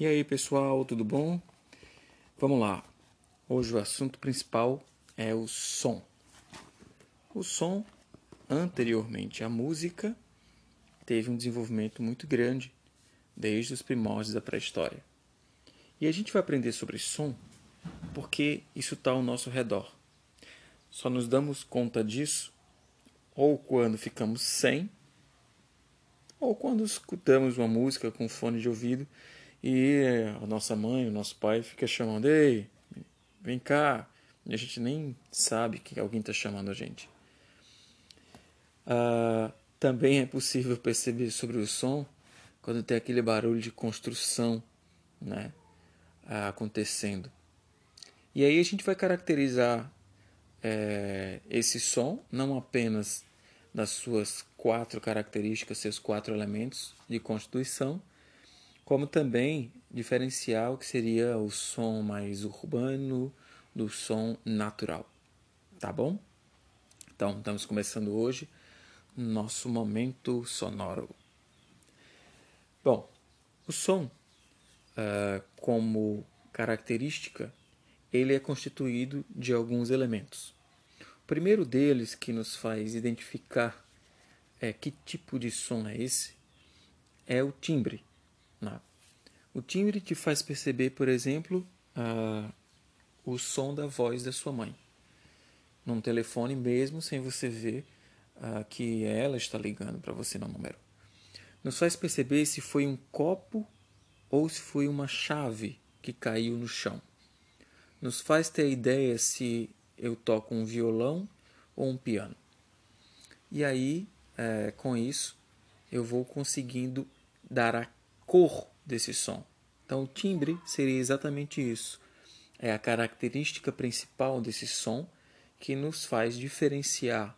E aí pessoal, tudo bom? Vamos lá. Hoje o assunto principal é o som. O som, anteriormente à música, teve um desenvolvimento muito grande desde os primórdios da pré-história. E a gente vai aprender sobre som porque isso está ao nosso redor. Só nos damos conta disso ou quando ficamos sem, ou quando escutamos uma música com fone de ouvido e a nossa mãe, o nosso pai fica chamando, ei, vem cá, e a gente nem sabe que alguém está chamando a gente. Ah, também é possível perceber sobre o som quando tem aquele barulho de construção né, acontecendo. E aí a gente vai caracterizar é, esse som não apenas das suas quatro características, seus quatro elementos de constituição, como também diferenciar o que seria o som mais urbano do som natural. Tá bom? Então, estamos começando hoje nosso momento sonoro. Bom, o som, uh, como característica, ele é constituído de alguns elementos. O primeiro deles que nos faz identificar é, que tipo de som é esse é o timbre. O timbre te faz perceber, por exemplo, uh, o som da voz da sua mãe. Num telefone mesmo, sem você ver uh, que ela está ligando para você no número. Nos faz perceber se foi um copo ou se foi uma chave que caiu no chão. Nos faz ter ideia se eu toco um violão ou um piano. E aí, é, com isso, eu vou conseguindo dar a cor desse som. Então, o timbre seria exatamente isso. É a característica principal desse som que nos faz diferenciar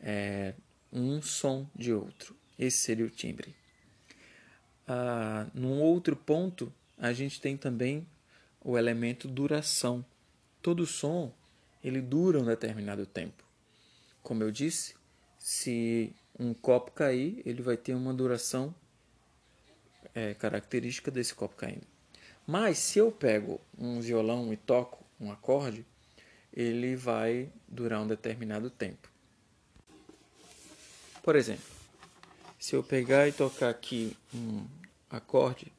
é, um som de outro. Esse seria o timbre. Ah, num outro ponto, a gente tem também o elemento duração. Todo som ele dura um determinado tempo. Como eu disse, se um copo cair, ele vai ter uma duração é, característica desse copo caindo. Mas se eu pego um violão e toco um acorde, ele vai durar um determinado tempo. Por exemplo, se eu pegar e tocar aqui um acorde,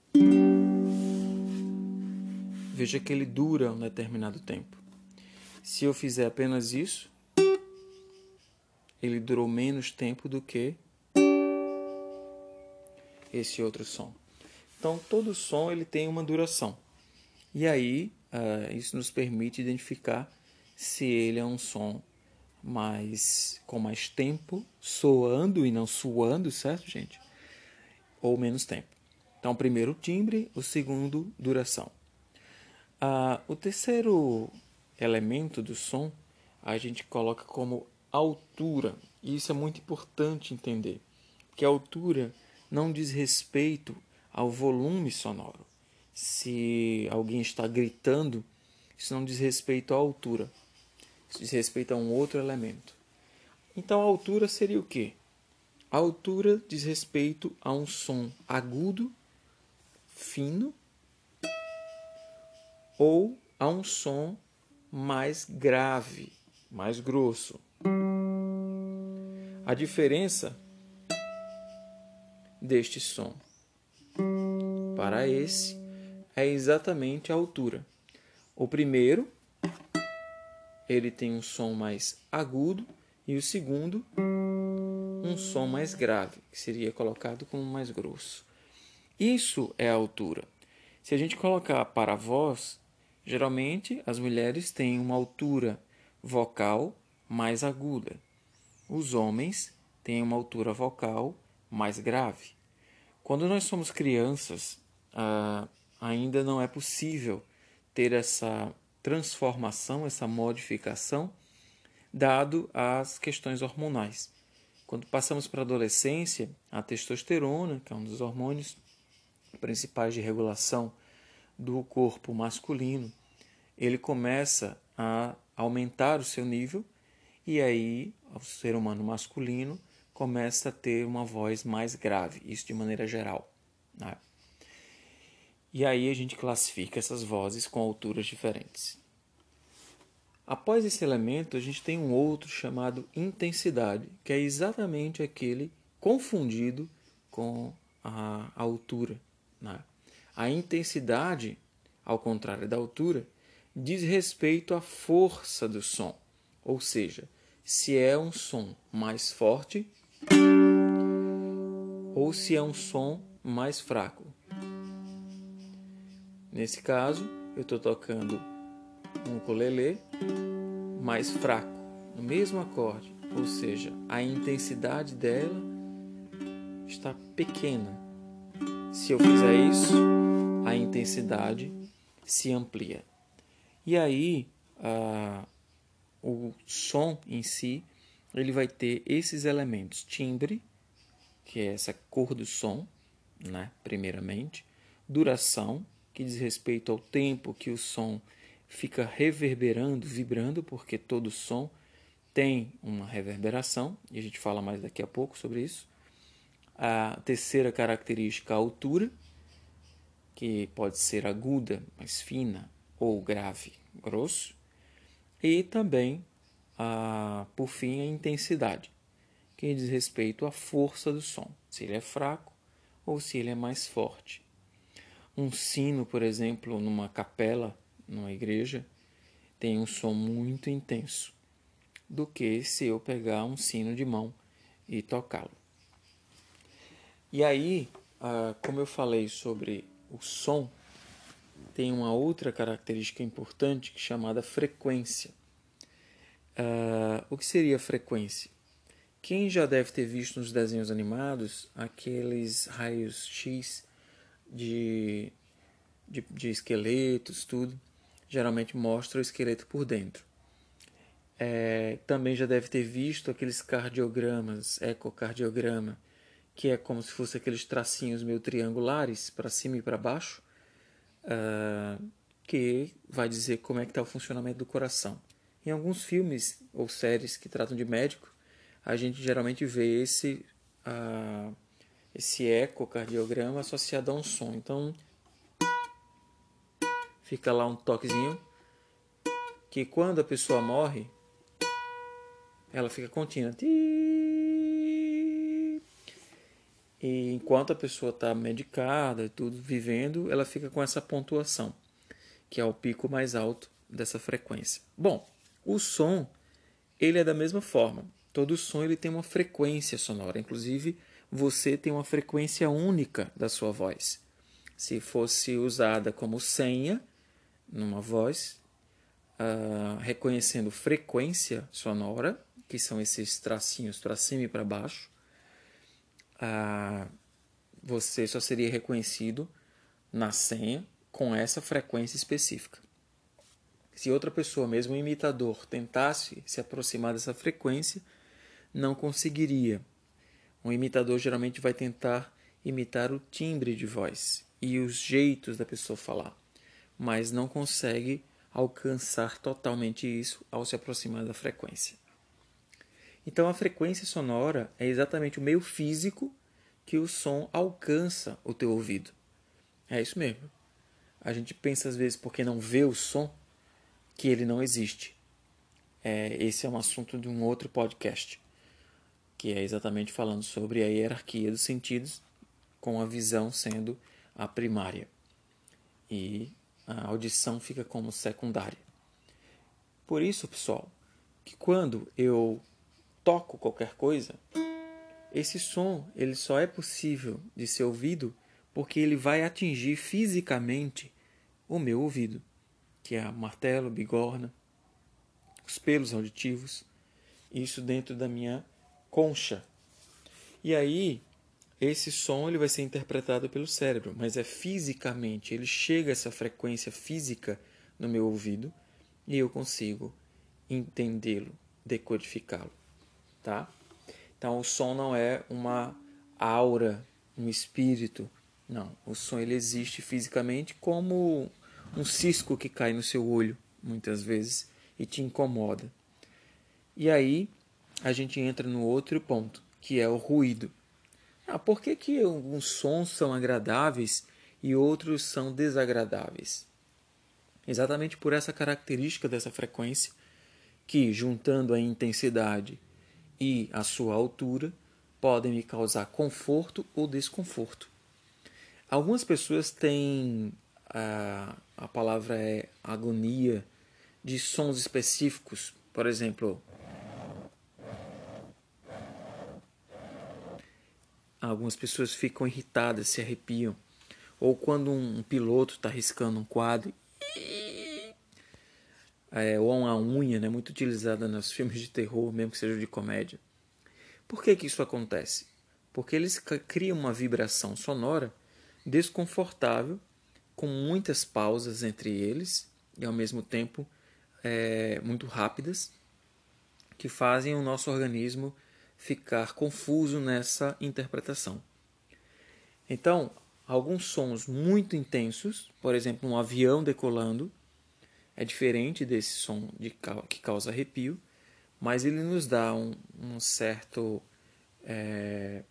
veja que ele dura um determinado tempo. Se eu fizer apenas isso, ele durou menos tempo do que esse outro som. Então, todo som ele tem uma duração. E aí, uh, isso nos permite identificar se ele é um som mais com mais tempo, soando e não suando, certo, gente? Ou menos tempo. Então, primeiro timbre, o segundo duração. Uh, o terceiro elemento do som a gente coloca como altura. E isso é muito importante entender, que a altura não diz respeito ao volume sonoro. Se alguém está gritando, isso não diz respeito à altura. Isso diz respeito a um outro elemento. Então a altura seria o quê? A altura diz respeito a um som agudo, fino, ou a um som mais grave, mais grosso. A diferença deste som para esse é exatamente a altura. O primeiro ele tem um som mais agudo e o segundo um som mais grave, que seria colocado como mais grosso. Isso é a altura. Se a gente colocar para a voz, geralmente as mulheres têm uma altura vocal mais aguda. Os homens têm uma altura vocal mais grave. Quando nós somos crianças, ah, ainda não é possível ter essa transformação, essa modificação, dado as questões hormonais. Quando passamos para a adolescência, a testosterona, que é um dos hormônios principais de regulação do corpo masculino, ele começa a aumentar o seu nível e aí o ser humano masculino começa a ter uma voz mais grave, isso de maneira geral. Né? E aí a gente classifica essas vozes com alturas diferentes. Após esse elemento, a gente tem um outro chamado intensidade, que é exatamente aquele confundido com a altura. Né? A intensidade, ao contrário da altura, diz respeito à força do som, ou seja, se é um som mais forte ou se é um som mais fraco. Nesse caso, eu estou tocando um ukulele mais fraco, no mesmo acorde, ou seja, a intensidade dela está pequena. Se eu fizer isso, a intensidade se amplia. E aí, a, o som em si, ele vai ter esses elementos: timbre, que é essa cor do som, né, primeiramente, duração, que diz respeito ao tempo que o som fica reverberando, vibrando, porque todo som tem uma reverberação, e a gente fala mais daqui a pouco sobre isso. A terceira característica, a altura, que pode ser aguda, mais fina, ou grave, grosso. E também, a, por fim, a intensidade, que diz respeito à força do som, se ele é fraco ou se ele é mais forte. Um sino, por exemplo, numa capela, numa igreja, tem um som muito intenso do que se eu pegar um sino de mão e tocá-lo. E aí, como eu falei sobre o som, tem uma outra característica importante chamada frequência. Uh, o que seria frequência? Quem já deve ter visto nos desenhos animados aqueles raios X de, de, de esqueletos, tudo, geralmente mostra o esqueleto por dentro. É, também já deve ter visto aqueles cardiogramas, ecocardiograma, que é como se fosse aqueles tracinhos meio triangulares para cima e para baixo, uh, que vai dizer como é que está o funcionamento do coração. Em alguns filmes ou séries que tratam de médico, a gente geralmente vê esse uh, esse ecocardiograma associado a um som. Então, fica lá um toquezinho que quando a pessoa morre, ela fica contínua. E enquanto a pessoa está medicada, tudo vivendo, ela fica com essa pontuação, que é o pico mais alto dessa frequência. Bom, o som ele é da mesma forma. Todo som ele tem uma frequência sonora. Inclusive, você tem uma frequência única da sua voz. Se fosse usada como senha numa voz, uh, reconhecendo frequência sonora, que são esses tracinhos para cima e para baixo, uh, você só seria reconhecido na senha com essa frequência específica. Se outra pessoa, mesmo um imitador, tentasse se aproximar dessa frequência, não conseguiria um imitador geralmente vai tentar imitar o timbre de voz e os jeitos da pessoa falar, mas não consegue alcançar totalmente isso ao se aproximar da frequência. Então a frequência sonora é exatamente o meio físico que o som alcança o teu ouvido. É isso mesmo. A gente pensa às vezes porque não vê o som que ele não existe. É, esse é um assunto de um outro podcast que é exatamente falando sobre a hierarquia dos sentidos, com a visão sendo a primária e a audição fica como secundária. Por isso, pessoal, que quando eu toco qualquer coisa, esse som ele só é possível de ser ouvido porque ele vai atingir fisicamente o meu ouvido, que é martelo, bigorna, os pelos auditivos, isso dentro da minha concha. E aí, esse som ele vai ser interpretado pelo cérebro, mas é fisicamente, ele chega essa frequência física no meu ouvido e eu consigo entendê-lo, decodificá-lo, tá? Então, o som não é uma aura, um espírito, não. O som ele existe fisicamente como um cisco que cai no seu olho, muitas vezes, e te incomoda. E aí, a gente entra no outro ponto, que é o ruído. Ah, por que, que alguns sons são agradáveis e outros são desagradáveis. Exatamente por essa característica dessa frequência, que, juntando a intensidade e a sua altura, podem me causar conforto ou desconforto. Algumas pessoas têm a, a palavra é agonia de sons específicos, por exemplo, algumas pessoas ficam irritadas, se arrepiam, ou quando um piloto está riscando um quadro, é, ou uma unha, né, muito utilizada nos filmes de terror, mesmo que seja de comédia. Por que, que isso acontece? Porque eles criam uma vibração sonora desconfortável, com muitas pausas entre eles e ao mesmo tempo é, muito rápidas, que fazem o nosso organismo ficar confuso nessa interpretação. Então, alguns sons muito intensos, por exemplo, um avião decolando, é diferente desse som de, que causa arrepio, mas ele nos dá um, um certo é,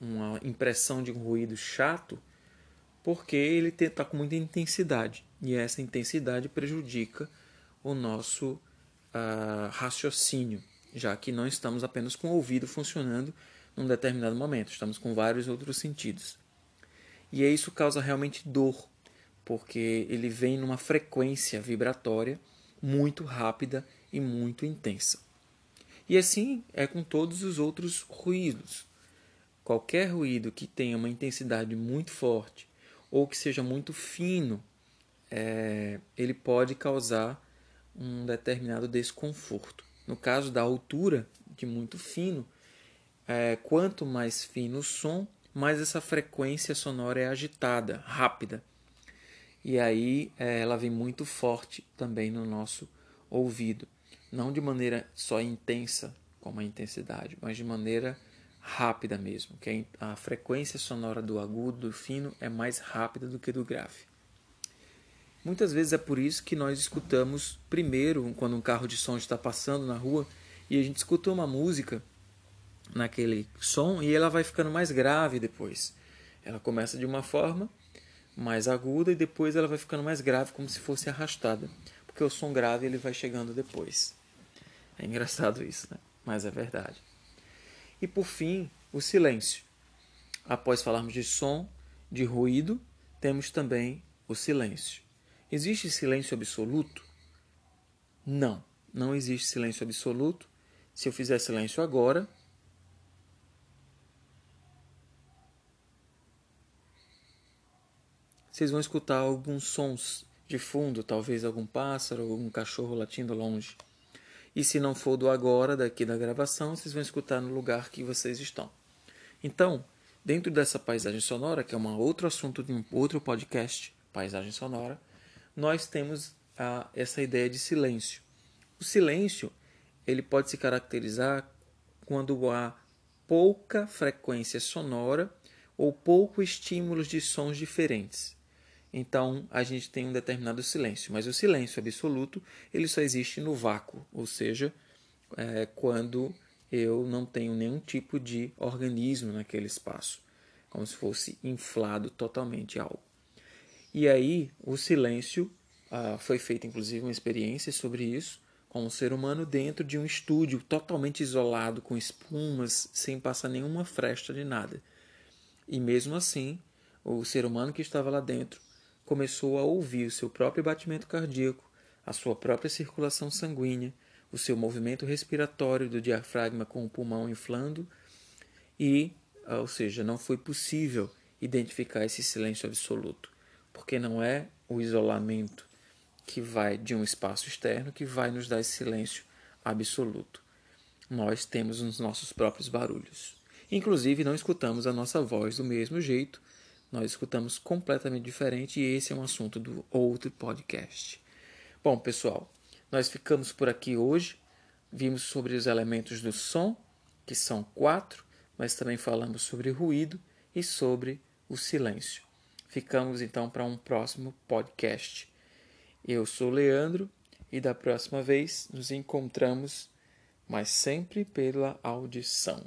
uma impressão de um ruído chato porque ele está com muita intensidade e essa intensidade prejudica o nosso uh, raciocínio, já que não estamos apenas com o ouvido funcionando num determinado momento, estamos com vários outros sentidos. E isso causa realmente dor, porque ele vem numa frequência vibratória muito rápida e muito intensa. E assim é com todos os outros ruídos. Qualquer ruído que tenha uma intensidade muito forte ou que seja muito fino, é, ele pode causar um determinado desconforto. No caso da altura, de muito fino, é, quanto mais fino o som, mais essa frequência sonora é agitada, rápida. E aí é, ela vem muito forte também no nosso ouvido. Não de maneira só intensa, como a intensidade, mas de maneira rápida mesmo, que a frequência sonora do agudo, do fino, é mais rápida do que do grave. Muitas vezes é por isso que nós escutamos primeiro, quando um carro de som está passando na rua, e a gente escuta uma música naquele som e ela vai ficando mais grave depois. Ela começa de uma forma mais aguda e depois ela vai ficando mais grave, como se fosse arrastada, porque o som grave ele vai chegando depois. É engraçado isso, né? Mas é verdade. E por fim, o silêncio. Após falarmos de som, de ruído, temos também o silêncio. Existe silêncio absoluto? Não, não existe silêncio absoluto. Se eu fizer silêncio agora, vocês vão escutar alguns sons de fundo, talvez algum pássaro, algum cachorro latindo longe. E se não for do agora, daqui da gravação, vocês vão escutar no lugar que vocês estão. Então, dentro dessa paisagem sonora, que é um outro assunto de um outro podcast, paisagem sonora, nós temos a, essa ideia de silêncio. O silêncio ele pode se caracterizar quando há pouca frequência sonora ou pouco estímulos de sons diferentes então a gente tem um determinado silêncio. Mas o silêncio absoluto ele só existe no vácuo, ou seja, é, quando eu não tenho nenhum tipo de organismo naquele espaço, como se fosse inflado totalmente algo. E aí o silêncio ah, foi feita inclusive uma experiência sobre isso com um ser humano dentro de um estúdio totalmente isolado com espumas, sem passar nenhuma fresta de nada. E mesmo assim, o ser humano que estava lá dentro começou a ouvir o seu próprio batimento cardíaco, a sua própria circulação sanguínea, o seu movimento respiratório do diafragma com o pulmão inflando e, ah, ou seja, não foi possível identificar esse silêncio absoluto, porque não é o isolamento que vai de um espaço externo que vai nos dar esse silêncio absoluto. Nós temos os nossos próprios barulhos. Inclusive, não escutamos a nossa voz do mesmo jeito nós escutamos completamente diferente e esse é um assunto do outro podcast. Bom, pessoal, nós ficamos por aqui hoje. Vimos sobre os elementos do som, que são quatro, mas também falamos sobre ruído e sobre o silêncio. Ficamos então para um próximo podcast. Eu sou Leandro e da próxima vez nos encontramos, mas sempre pela audição.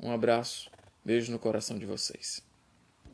Um abraço, beijo no coração de vocês.